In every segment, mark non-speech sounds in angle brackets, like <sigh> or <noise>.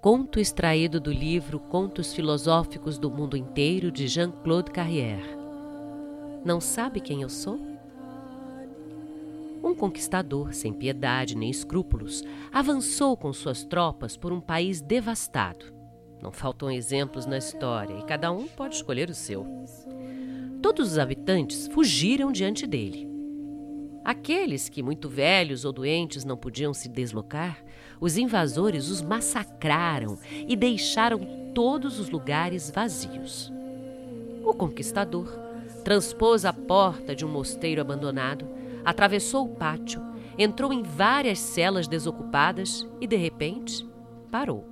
Conto extraído do livro Contos Filosóficos do Mundo Inteiro de Jean-Claude Carrière. Não sabe quem eu sou? Um conquistador, sem piedade nem escrúpulos, avançou com suas tropas por um país devastado. Não faltam exemplos na história e cada um pode escolher o seu. Todos os habitantes fugiram diante dele. Aqueles que, muito velhos ou doentes, não podiam se deslocar, os invasores os massacraram e deixaram todos os lugares vazios. O conquistador transpôs a porta de um mosteiro abandonado, atravessou o pátio, entrou em várias celas desocupadas e, de repente, parou.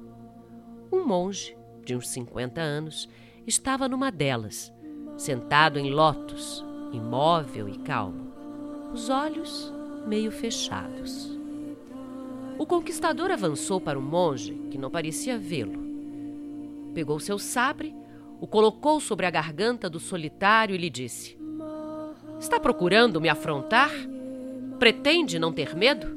Um monge, de uns 50 anos, estava numa delas, sentado em lótus, imóvel e calmo os olhos meio fechados. O conquistador avançou para o monge, que não parecia vê-lo. Pegou seu sabre, o colocou sobre a garganta do solitário e lhe disse: Está procurando me afrontar? Pretende não ter medo?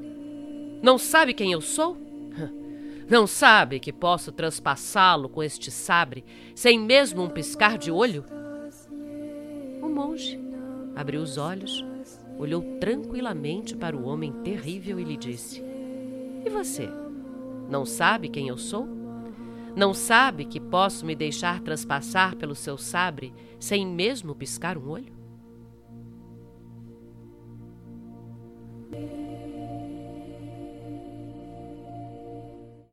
Não sabe quem eu sou? <laughs> Não sabe que posso transpassá-lo com este sabre sem mesmo um piscar de olho? O monge abriu os olhos olhou tranquilamente para o homem terrível e lhe disse: E você? Não sabe quem eu sou? Não sabe que posso me deixar transpassar pelo seu sabre sem mesmo piscar um olho?